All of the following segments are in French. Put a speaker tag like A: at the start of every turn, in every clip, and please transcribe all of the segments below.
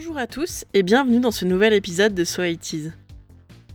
A: Bonjour à tous et bienvenue dans ce nouvel épisode de So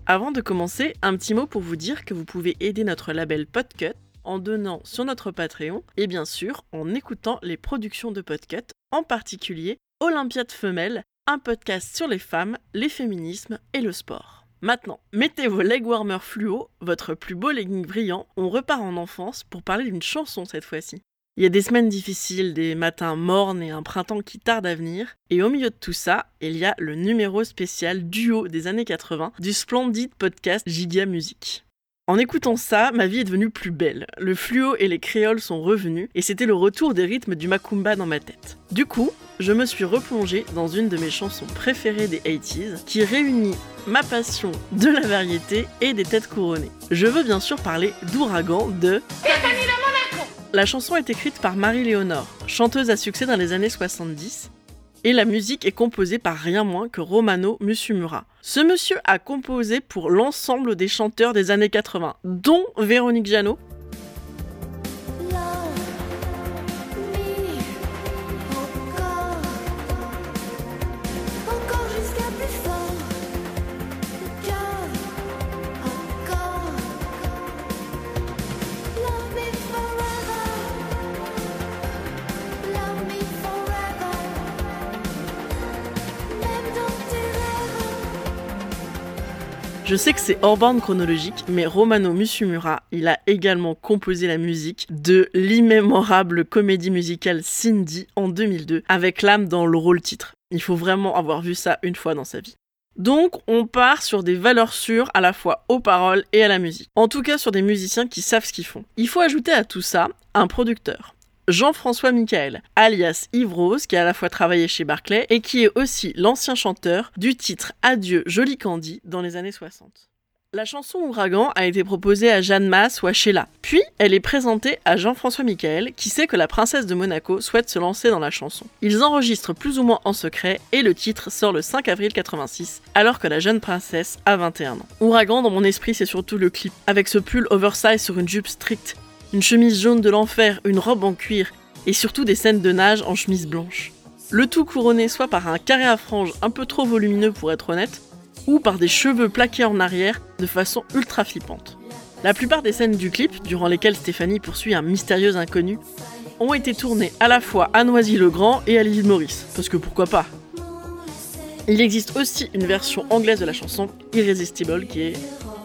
A: Avant de commencer, un petit mot pour vous dire que vous pouvez aider notre label Podcut en donnant sur notre Patreon et bien sûr en écoutant les productions de Podcut, en particulier Olympiade Femelle, un podcast sur les femmes, les féminismes et le sport. Maintenant, mettez vos leg warmers fluo, votre plus beau legging brillant, on repart en enfance pour parler d'une chanson cette fois-ci. Il y a des semaines difficiles, des matins mornes et un printemps qui tarde à venir. Et au milieu de tout ça, il y a le numéro spécial duo des années 80 du splendide podcast Giga Music. En écoutant ça, ma vie est devenue plus belle. Le fluo et les créoles sont revenus et c'était le retour des rythmes du macumba dans ma tête. Du coup, je me suis replongée dans une de mes chansons préférées des 80s qui réunit ma passion de la variété et des têtes couronnées. Je veux bien sûr parler d'Ouragan de la chanson est écrite par Marie-Léonore, chanteuse à succès dans les années 70, et la musique est composée par rien moins que Romano Musumura. Ce monsieur a composé pour l'ensemble des chanteurs des années 80, dont Véronique Jeannot, Je sais que c'est hors bande chronologique, mais Romano Musumura, il a également composé la musique de l'immémorable comédie musicale Cindy en 2002, avec l'âme dans le rôle titre. Il faut vraiment avoir vu ça une fois dans sa vie. Donc, on part sur des valeurs sûres à la fois aux paroles et à la musique. En tout cas, sur des musiciens qui savent ce qu'ils font. Il faut ajouter à tout ça un producteur. Jean-François Michael, alias Yves Rose, qui a à la fois travaillé chez Barclay et qui est aussi l'ancien chanteur du titre Adieu Jolie Candy dans les années 60. La chanson Ouragan a été proposée à Jeanne Masse ou à Sheila. Puis, elle est présentée à Jean-François Michael, qui sait que la princesse de Monaco souhaite se lancer dans la chanson. Ils enregistrent plus ou moins en secret et le titre sort le 5 avril 86, alors que la jeune princesse a 21 ans. Ouragan, dans mon esprit, c'est surtout le clip, avec ce pull oversize sur une jupe stricte une chemise jaune de l'enfer, une robe en cuir, et surtout des scènes de nage en chemise blanche. Le tout couronné soit par un carré à franges un peu trop volumineux pour être honnête, ou par des cheveux plaqués en arrière de façon ultra flippante. La plupart des scènes du clip, durant lesquelles Stéphanie poursuit un mystérieux inconnu, ont été tournées à la fois à Noisy-le-Grand et à l'île Maurice, parce que pourquoi pas Il existe aussi une version anglaise de la chanson, Irresistible, qui est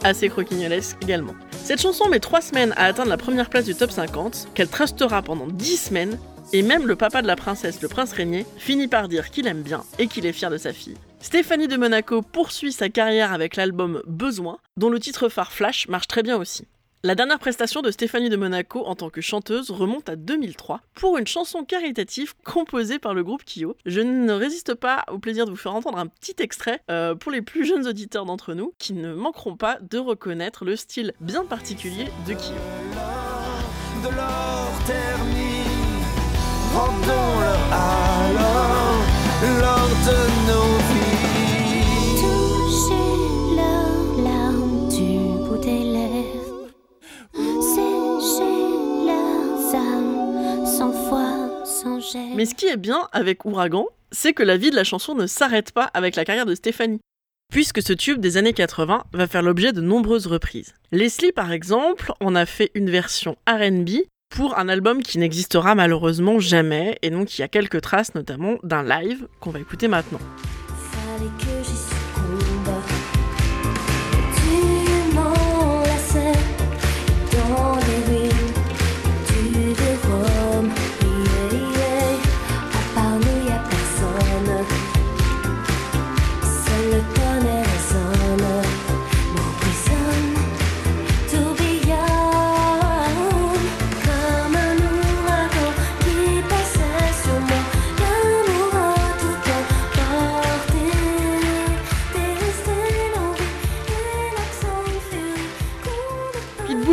A: assez croquignolesque également. Cette chanson met 3 semaines à atteindre la première place du top 50, qu'elle trustera pendant 10 semaines, et même le papa de la princesse, le prince régnier, finit par dire qu'il aime bien et qu'il est fier de sa fille. Stéphanie de Monaco poursuit sa carrière avec l'album Besoin, dont le titre phare Flash marche très bien aussi. La dernière prestation de Stéphanie de Monaco en tant que chanteuse remonte à 2003 pour une chanson caritative composée par le groupe Kyo. Je ne résiste pas au plaisir de vous faire entendre un petit extrait euh, pour les plus jeunes auditeurs d'entre nous qui ne manqueront pas de reconnaître le style bien particulier de Kyo. Mais ce qui est bien avec Ouragan, c'est que la vie de la chanson ne s'arrête pas avec la carrière de Stéphanie. Puisque ce tube des années 80 va faire l'objet de nombreuses reprises. Leslie, par exemple, en a fait une version RB pour un album qui n'existera malheureusement jamais, et donc il y a quelques traces notamment d'un live qu'on va écouter maintenant.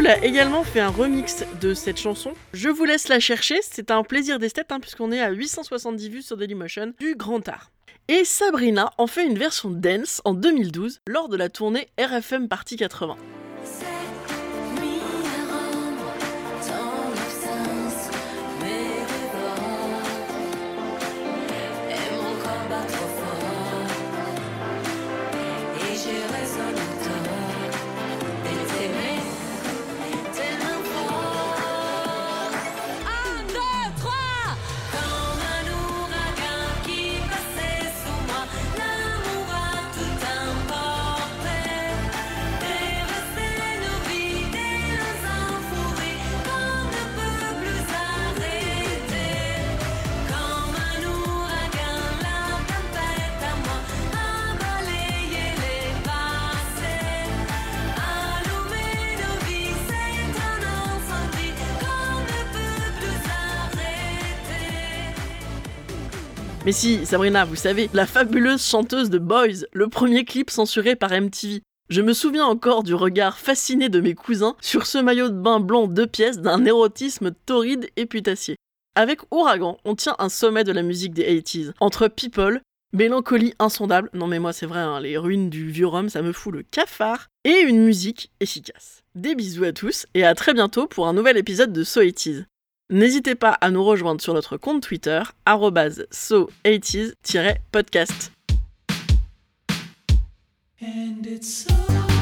A: A également fait un remix de cette chanson. Je vous laisse la chercher, c'est un plaisir d'esthète hein, puisqu'on est à 870 vues sur Dailymotion du grand art. Et Sabrina en fait une version dance en 2012 lors de la tournée RFM Party 80. Mais si, Sabrina, vous savez, la fabuleuse chanteuse de Boys, le premier clip censuré par MTV. Je me souviens encore du regard fasciné de mes cousins sur ce maillot de bain blanc deux pièces d'un érotisme torride et putassier. Avec Ouragan, on tient un sommet de la musique des 80s. Entre People, mélancolie insondable, non mais moi c'est vrai, hein, les ruines du vieux Rome, ça me fout le cafard, et une musique efficace. Des bisous à tous, et à très bientôt pour un nouvel épisode de So 80s. N'hésitez pas à nous rejoindre sur notre compte Twitter, so80s-podcast. And it's so